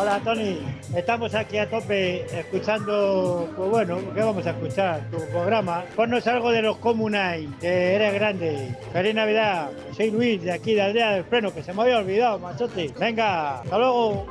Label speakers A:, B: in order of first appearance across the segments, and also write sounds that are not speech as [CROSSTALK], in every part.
A: Hola Tony, estamos aquí a tope escuchando, pues bueno, ¿qué vamos a escuchar? Tu programa. Ponnos algo de los Comunay, que eres grande. Feliz Navidad, soy Luis de aquí de Aldea del Freno, que se me había olvidado, machote. Venga, hasta luego.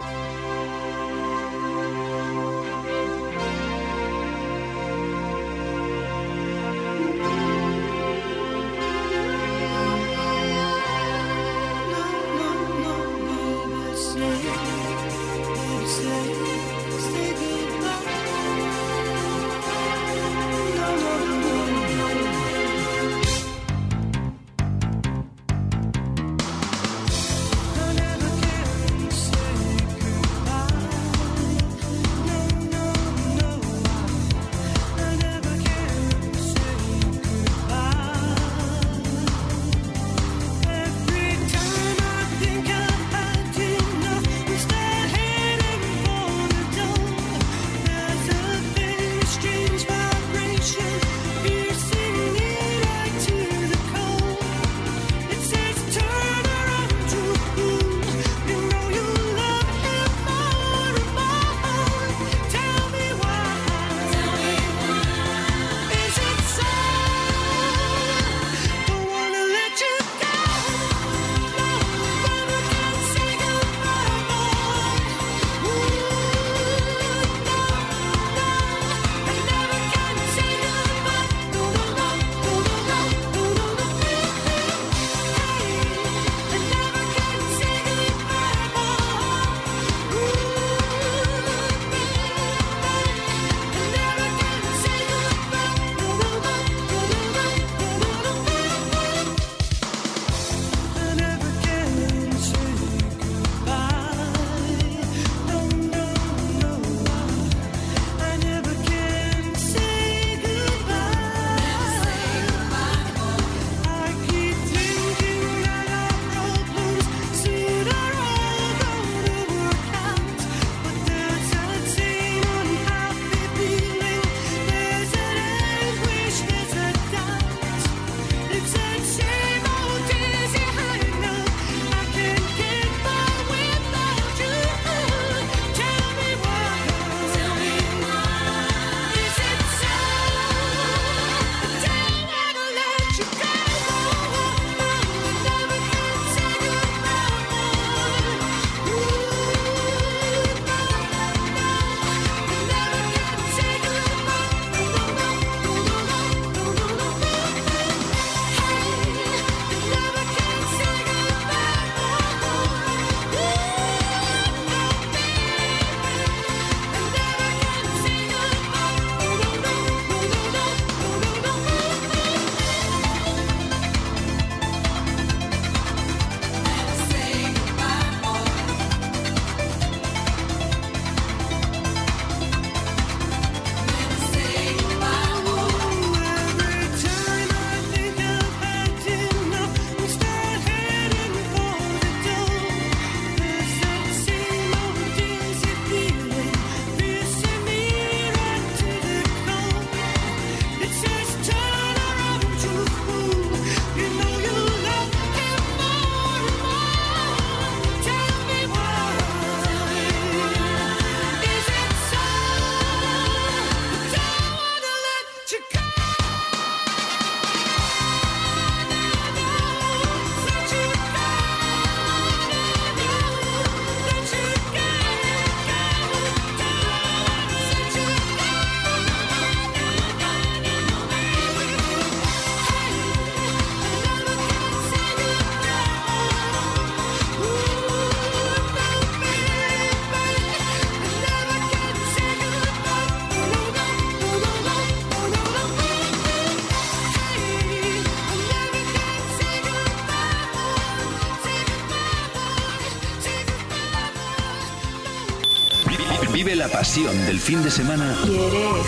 B: Del fin de semana
C: ¿Quieres?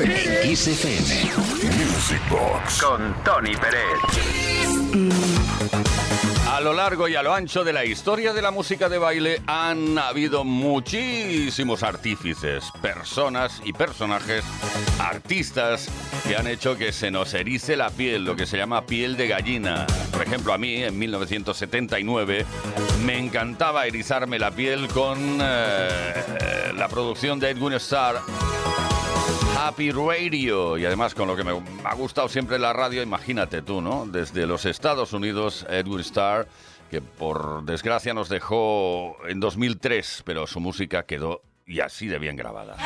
B: en Kiss FM. Music Box.
D: Con Tony Pérez.
B: Al
E: lo largo y a lo ancho de la historia de la música de baile han habido muchísimos artífices, personas y personajes, artistas que han hecho que se nos erice la piel, lo que se llama piel de gallina. Ejemplo, a mí en 1979 me encantaba erizarme la piel con eh, la producción de Edwin Starr Happy Radio. Y además con lo que me ha gustado siempre la radio, imagínate tú, ¿no? Desde los Estados Unidos, Edwin Starr, que por desgracia nos dejó en 2003, pero su música quedó y así de bien grabada.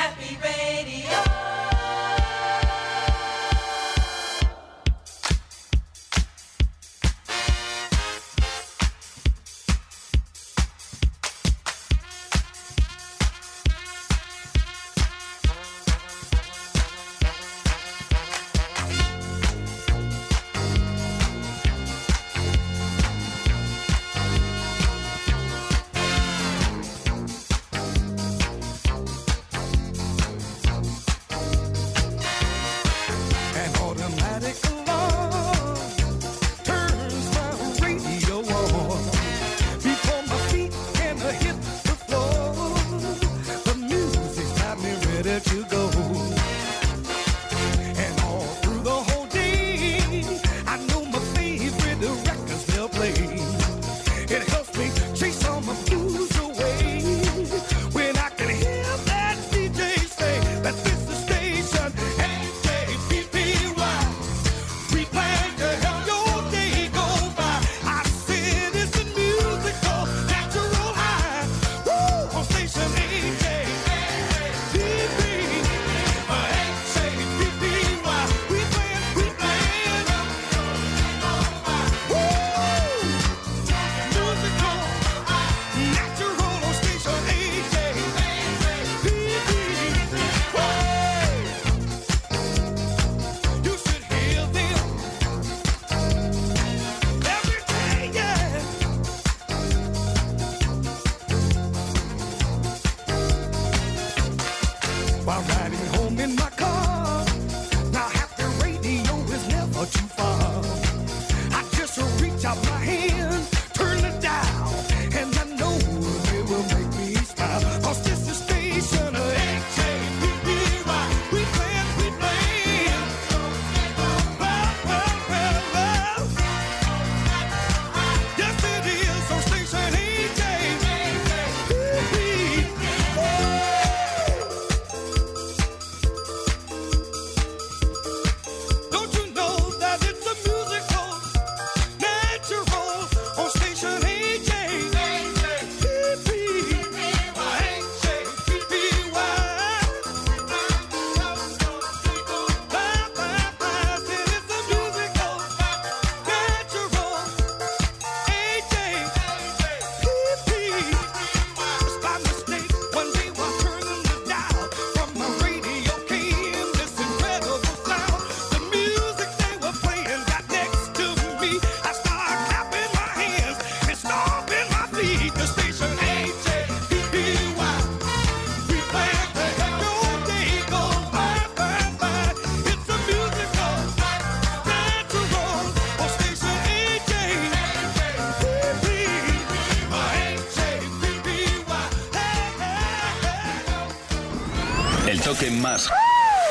E: Más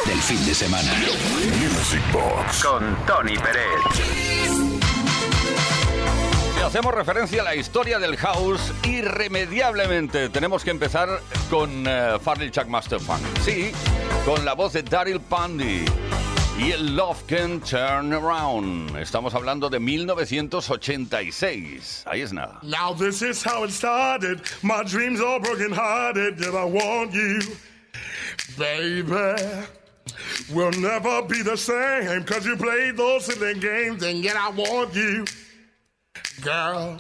E: del fin de semana. Music Box con Tony Pérez. Y hacemos referencia a la historia del house irremediablemente. Tenemos que empezar con uh, Farley Chuck Master Funk. Sí, con la voz de Daryl Pandy. Y el Love Can Turn Around. Estamos hablando de 1986. Ahí es nada. Now this is how it started. My dreams are broken hearted. Did I want you? Baby. We'll never be the same because you played those silly games and yet I want you. Girl,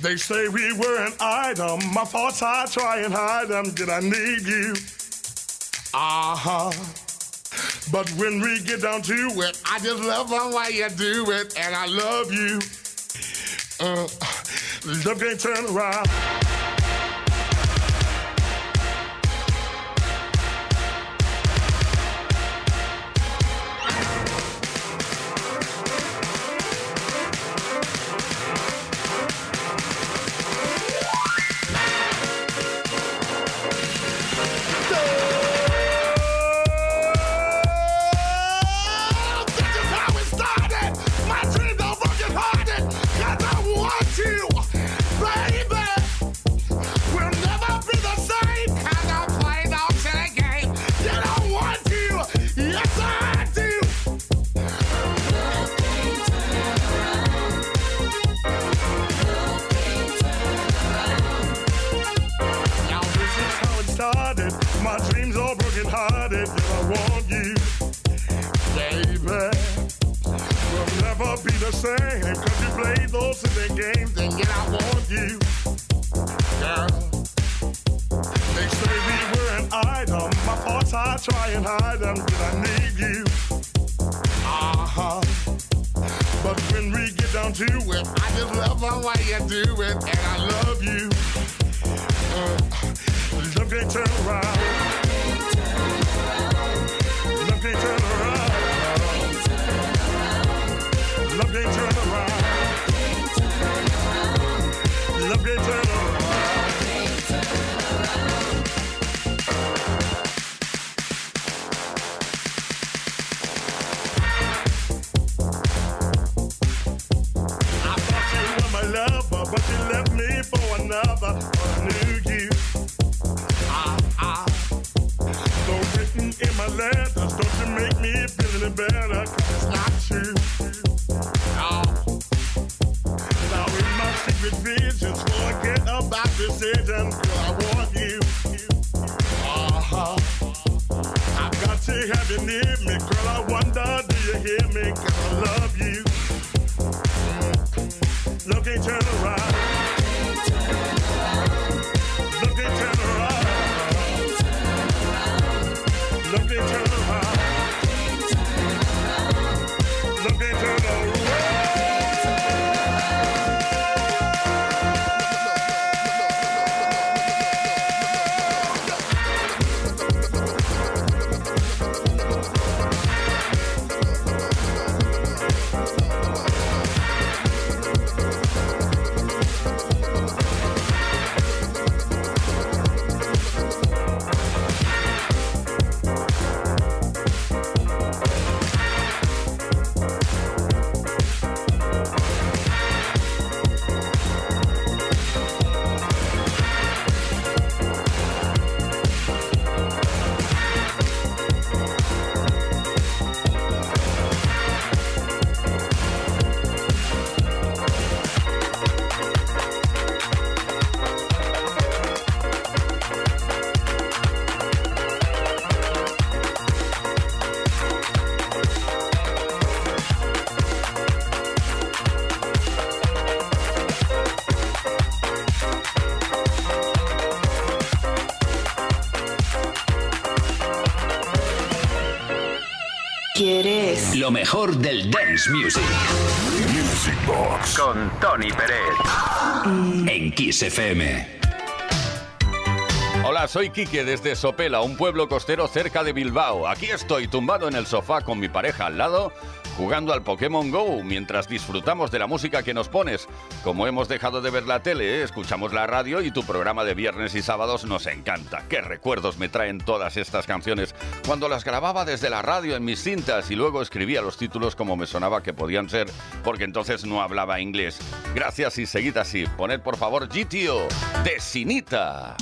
E: they say we were an item. My thoughts I try and hide them. Did I need you? Uh huh. But when we get down to it, I just love the way you do it, and I love you. Uh, love can't turn around.
D: Have you near me, girl. I wonder, do you hear me? 'Cause I love you. Look and turn around.
B: Mejor del dance music.
F: Music Box con Tony Pérez.
B: En Kiss FM.
C: Hola, soy Quique desde Sopela, un pueblo costero cerca de Bilbao. Aquí estoy tumbado en el sofá con mi pareja al lado, jugando al Pokémon Go mientras disfrutamos de la música que nos pones. Como hemos dejado de ver la tele, escuchamos la radio y tu programa de viernes y sábados nos encanta. Qué recuerdos me traen todas estas canciones cuando las grababa desde la radio en mis cintas y luego escribía los títulos como me sonaba que podían ser, porque entonces no hablaba inglés. Gracias y seguid así. Poned por favor GTO de Sinita.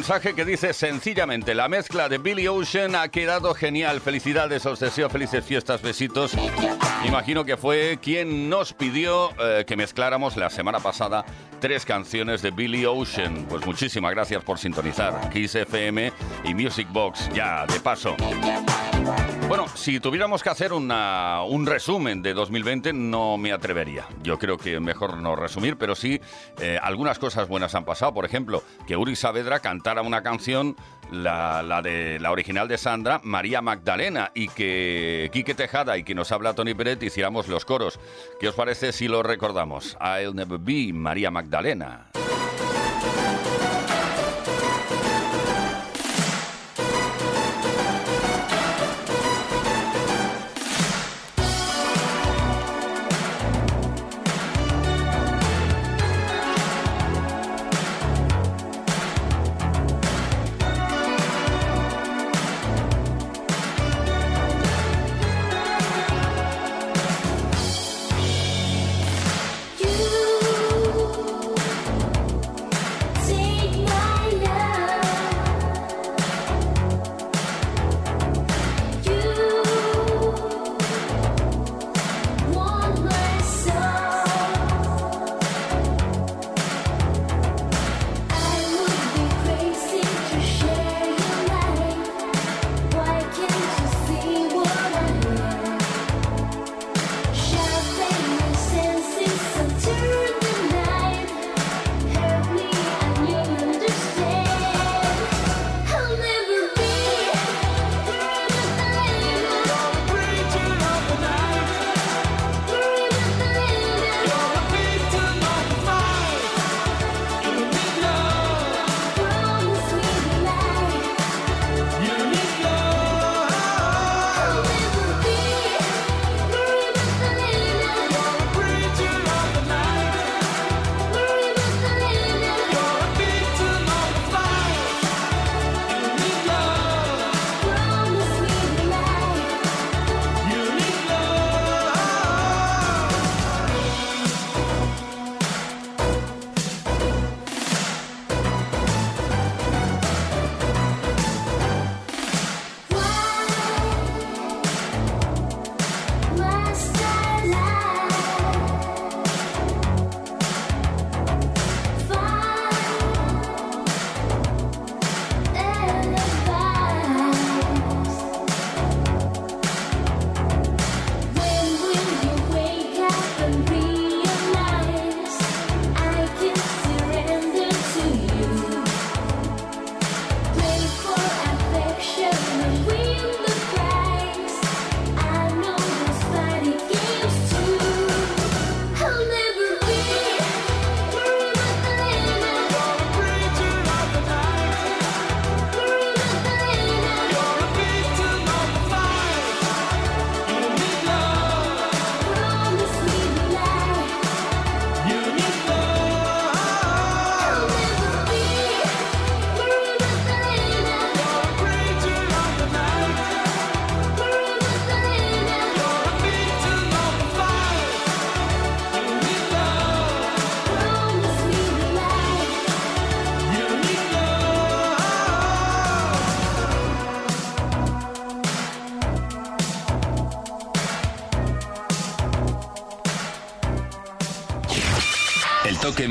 C: Mensaje que dice sencillamente, la mezcla de Billy Ocean ha quedado genial. Felicidades, os felices fiestas, besitos. Imagino que fue quien nos pidió eh, que mezcláramos la semana pasada tres canciones de Billy Ocean. Pues muchísimas gracias por sintonizar. Kiss FM y Music Box, ya de paso. Bueno, si tuviéramos que hacer una- un resumen de 2020, no me atrevería. Yo creo que mejor no resumir, pero sí eh, algunas cosas buenas han pasado. Por ejemplo, que Uri Saavedra cantara una canción, la, la de la original de Sandra, María Magdalena, y que Quique Tejada y que nos habla Tony Peret hiciéramos los coros. ¿Qué os parece si lo recordamos? I'll never be María Magdalena.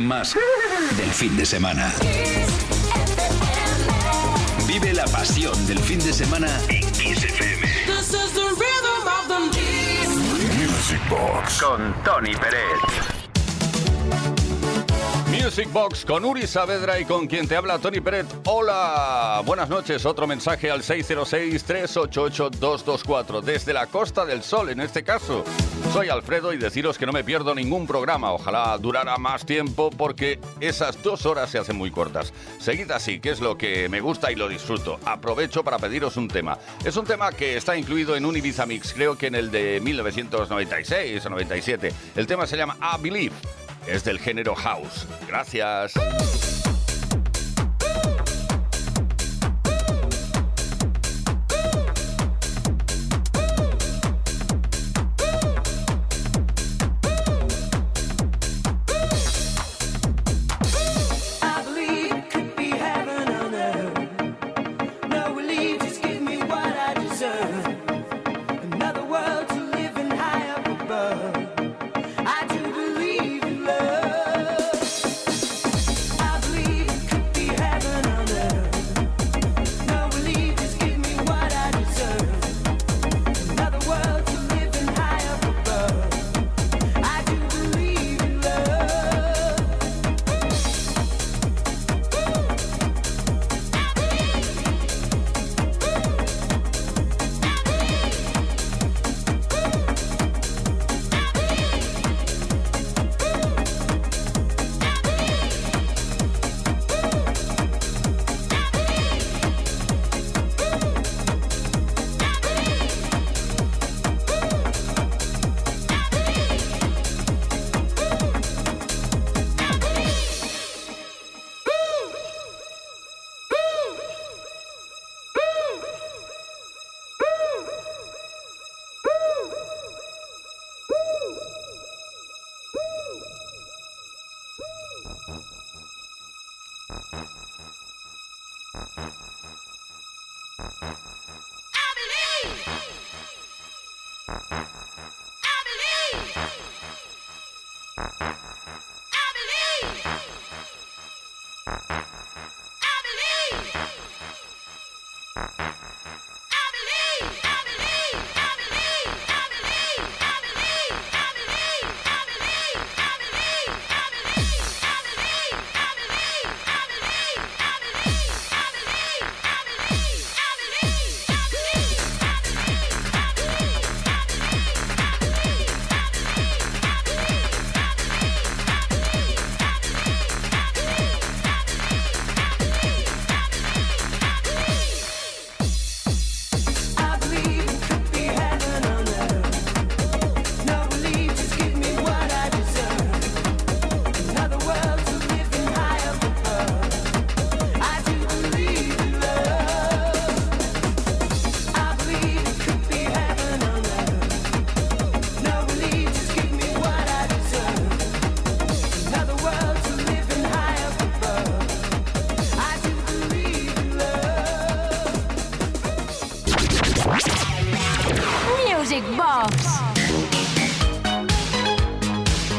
B: Más del fin de semana. Vive la pasión del fin de semana en Kiss FM.
G: This is the rhythm of the
F: Music Box con Tony Pérez.
C: Music Box con Uri Saavedra y con quien te habla Tony Peret. Hola, buenas noches. Otro mensaje al 606-388-224 desde la Costa del Sol, en este caso. Soy Alfredo y deciros que no me pierdo ningún programa. Ojalá durara más tiempo porque esas dos horas se hacen muy cortas. Seguid así, que es lo que me gusta y lo disfruto. Aprovecho para pediros un tema. Es un tema que está incluido en un Ibiza Mix, creo que en el de 1996 o 97. El tema se llama I Believe. Es del género house. Gracias.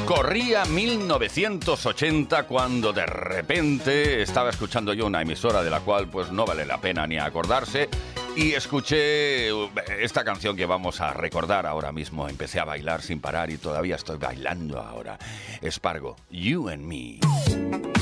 A: Corría 1980 cuando de repente estaba escuchando yo una emisora de la cual pues no vale la pena ni acordarse y escuché uh, esta canción que vamos a recordar ahora mismo. Empecé a bailar sin parar y todavía estoy bailando ahora. Espargo, You and Me.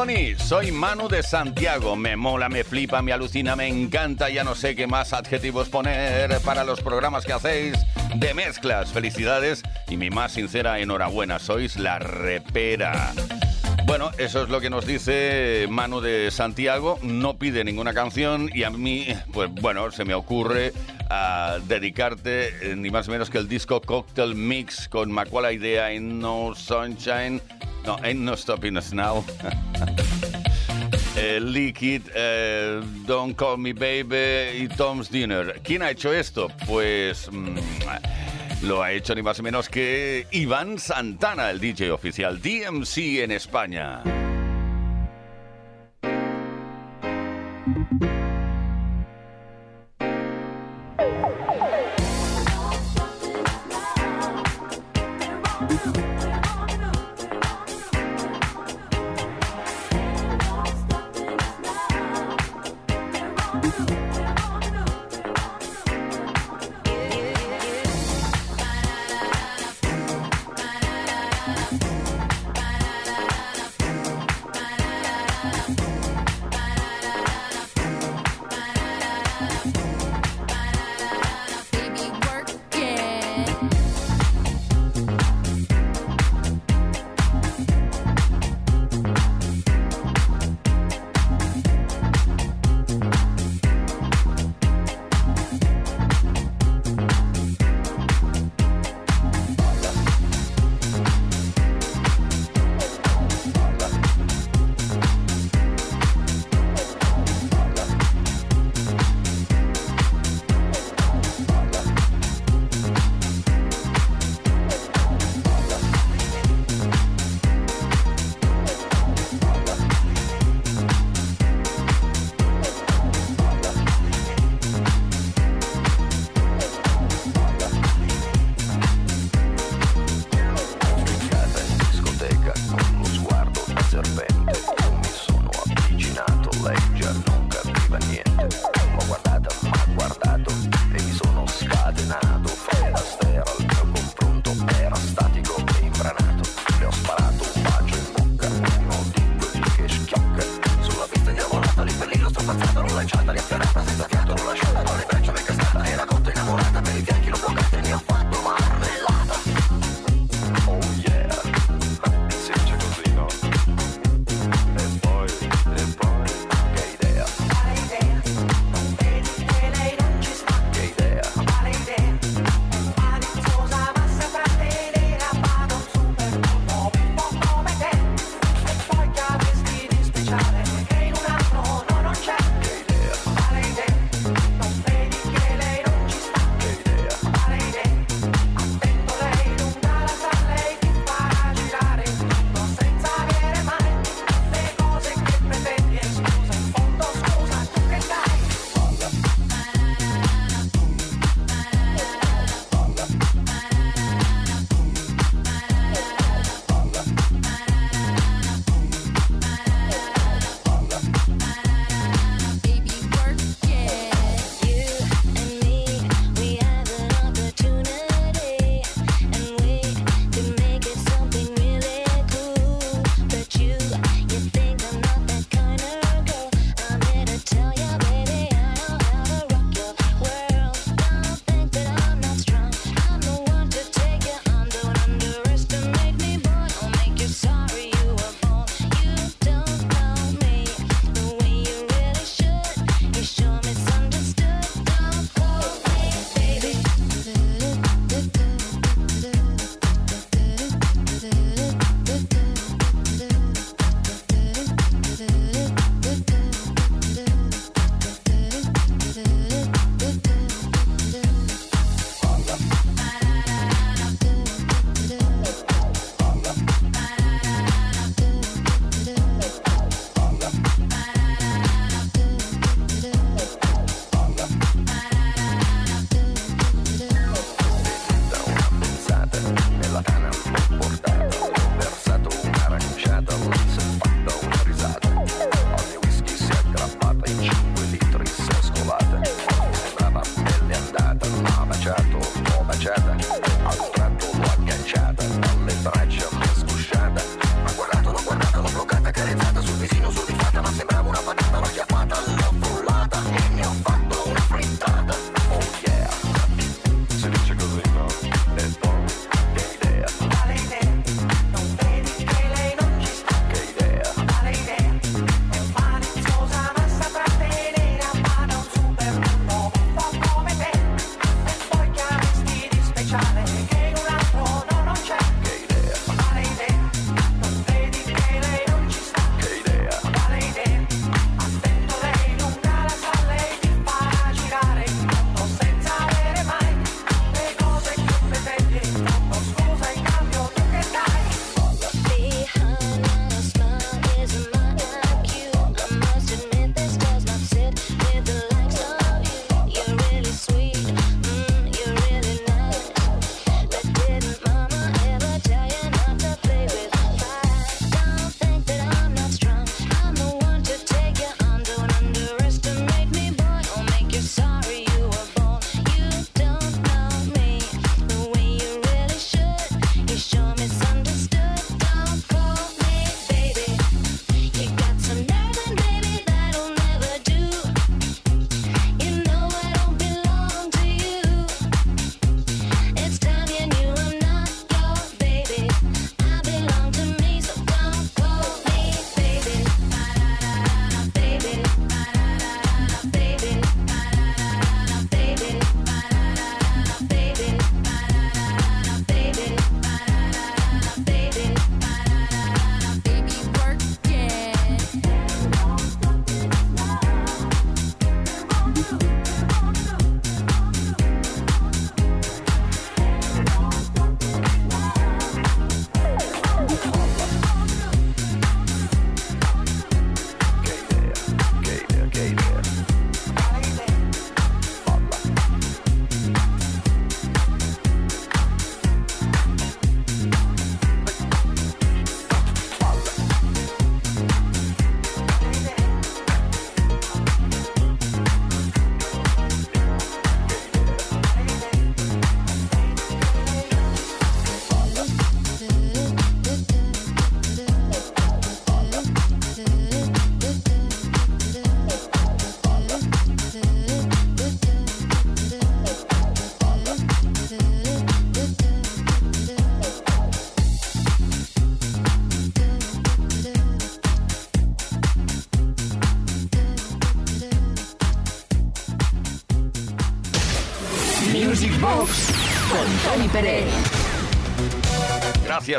A: Tony, soy Manu de Santiago. Me mola, me flipa, me alucina, me encanta. Ya no sé qué más adjetivos poner para los programas que hacéis de mezclas. Felicidades y mi más sincera enhorabuena. Sois la repera. Bueno, eso es lo que nos dice Manu de Santiago. No pide ninguna canción y a mí, pues bueno, se me ocurre
C: a dedicarte eh, ni más ni menos que el disco Cocktail Mix con Macuala Idea Ain't No Sunshine, no, Ain't No Stopping Us Now. [LAUGHS] eh, Liquid, eh, Don't Call Me Baby y Tom's Dinner. ¿Quién ha hecho esto? Pues mm, lo ha hecho ni más ni menos que Iván Santana, el DJ oficial DMC en España.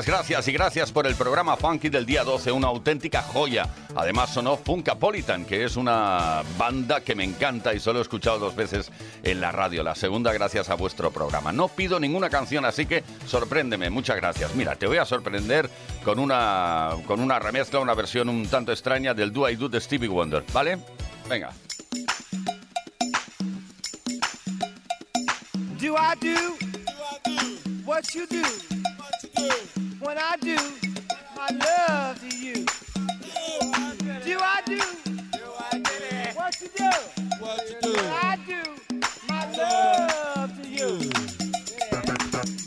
C: Gracias, gracias y gracias por el programa Funky del día 12, una auténtica joya. Además sonó Funkapolitan, que es una banda que me encanta y solo he escuchado dos veces en la radio. La segunda gracias a vuestro programa. No pido ninguna canción, así que sorpréndeme. Muchas gracias. Mira, te voy a sorprender con una, con una remezcla, una versión un tanto extraña del Do I Do de Stevie Wonder, ¿vale? Venga.
H: Do I do? What you do? When I do my love to you. Do I do? What you do? When I do my love to you.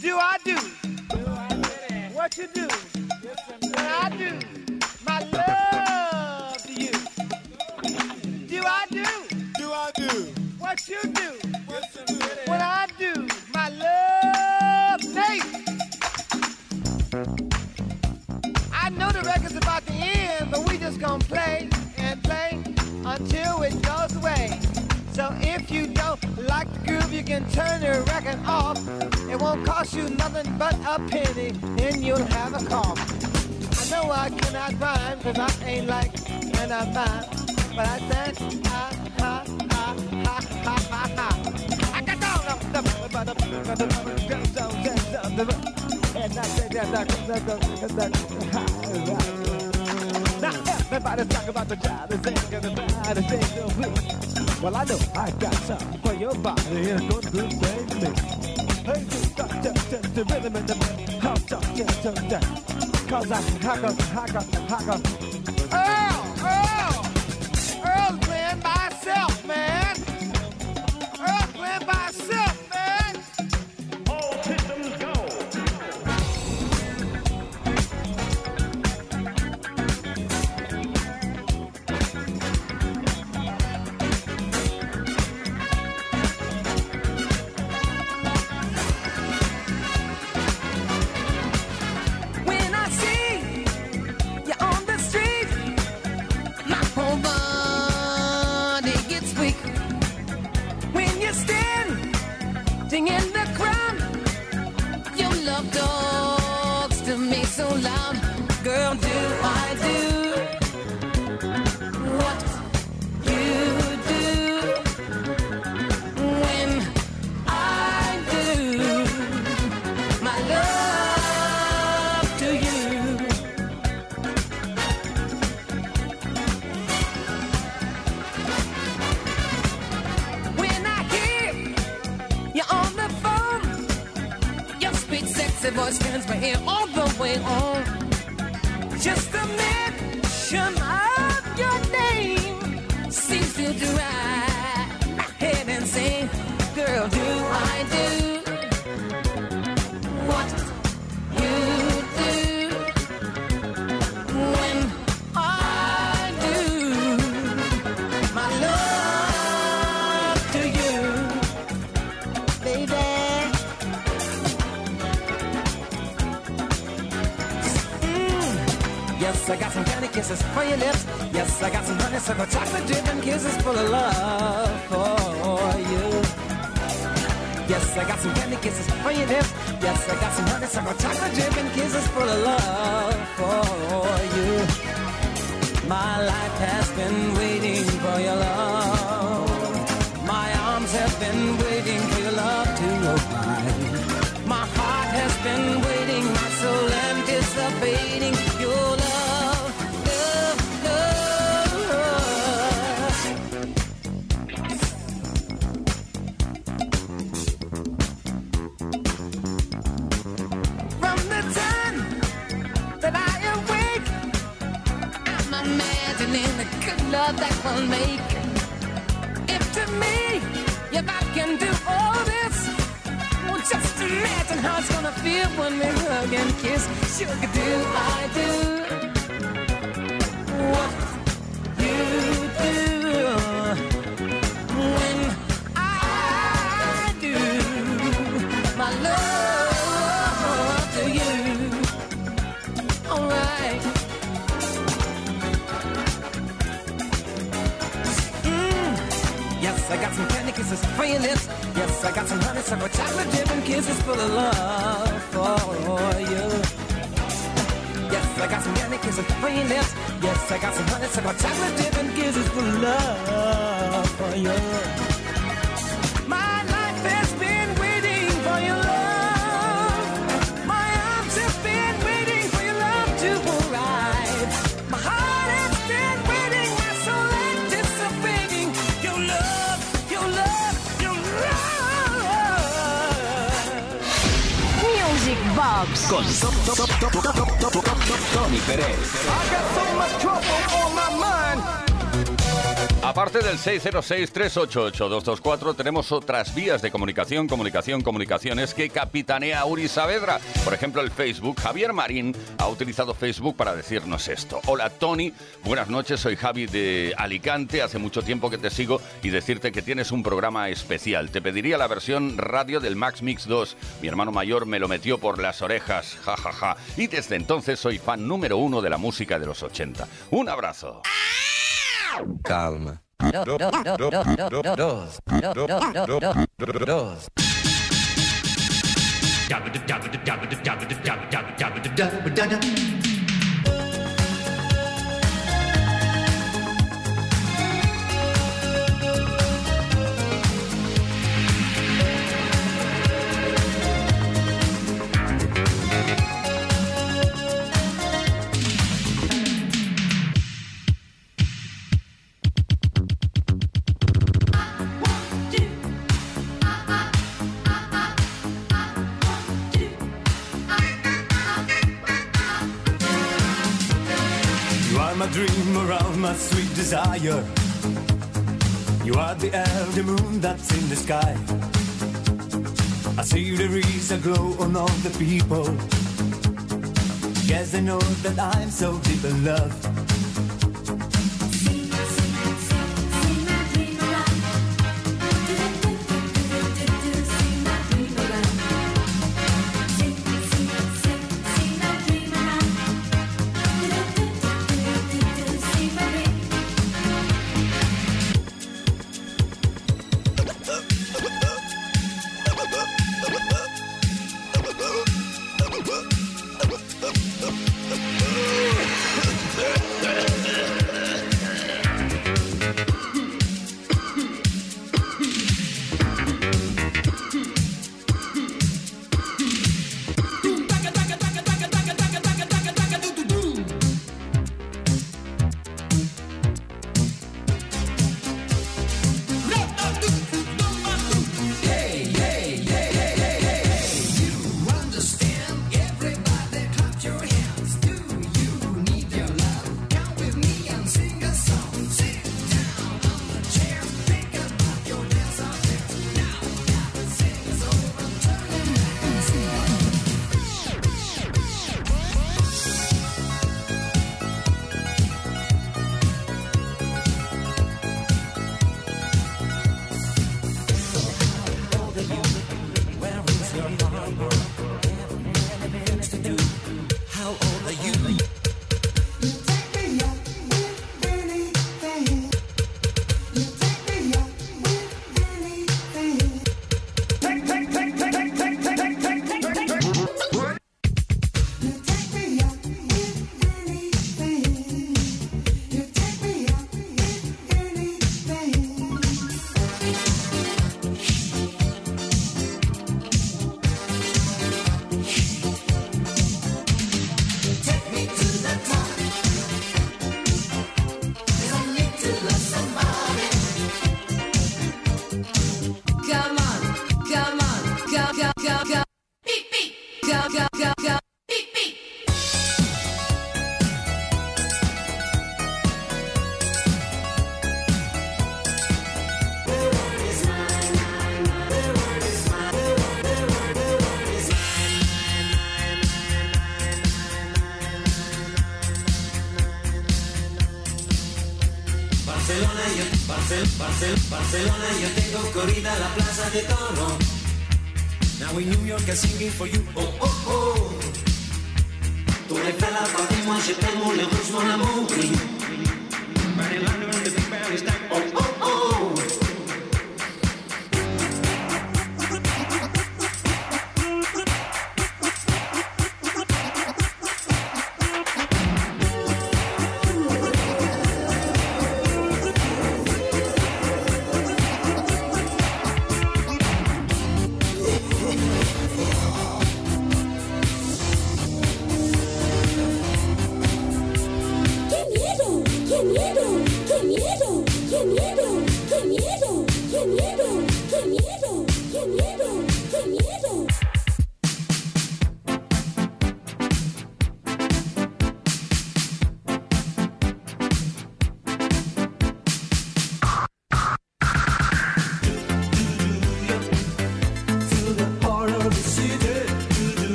H: Do I do? What you do? Can turn the record off. It won't cost you nothing but a penny, then you'll have a cough. I know I cannot rhyme, cause I ain't like and I'm mine. But I think ha ha ha ha ha ha ha. I got down and I say that now everybody's talking about the child is saying everybody say so please. Well I know I got something for your body and thing to me. Hey you got just the rhythm and the how just just just that. Cause I hacker hacker hacker
I: love
H: for you. My life has
I: make.
H: if to me, if I can do all this, well, just imagine how it's gonna feel when we hug and kiss. Sugar, do I do kisses for your lips. Yes, I got some honeysuckle chocolate dip and kisses full of love for you. Yes, I got some candy kisses for your lips. Yes, I got some honeysuckle chocolate dip and kisses full of love for you.
J: Box
B: Con Tony Pérez.
C: Aparte del 606-388-224, tenemos otras vías de comunicación, comunicación, comunicaciones que capitanea Uri Saavedra. Por ejemplo, el Facebook. Javier Marín ha utilizado Facebook para decirnos esto. Hola, Tony. Buenas noches, soy Javi de Alicante. Hace mucho tiempo que te sigo y decirte que tienes un programa especial. Te pediría la versión radio del Max Mix 2. Mi hermano mayor me lo metió por las orejas. Ja, ja, ja. Y desde entonces soy fan número uno de la música de los 80. Un abrazo.
H: Calma.
K: You dream around my sweet desire. You are the elder moon that's in the sky. I see there is a glow on all the people. Yes, I know that I'm so deep in love.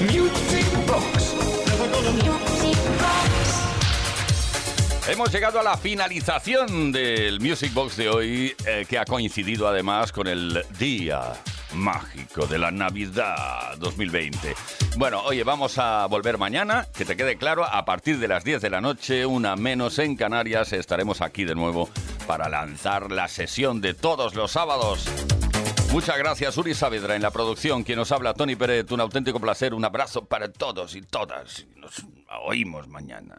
C: Music Box. Hemos llegado a la finalización del Music Box de hoy, eh, que ha coincidido además con el día mágico de la Navidad 2020. Bueno, oye, vamos a volver mañana, que te quede claro, a partir de las 10 de la noche, una menos en Canarias, estaremos aquí de nuevo para lanzar la sesión de todos los sábados. Muchas gracias, Uri Saavedra, en la producción. Quien nos habla, Tony Pérez. Un auténtico placer. Un abrazo para todos y todas. Nos oímos mañana.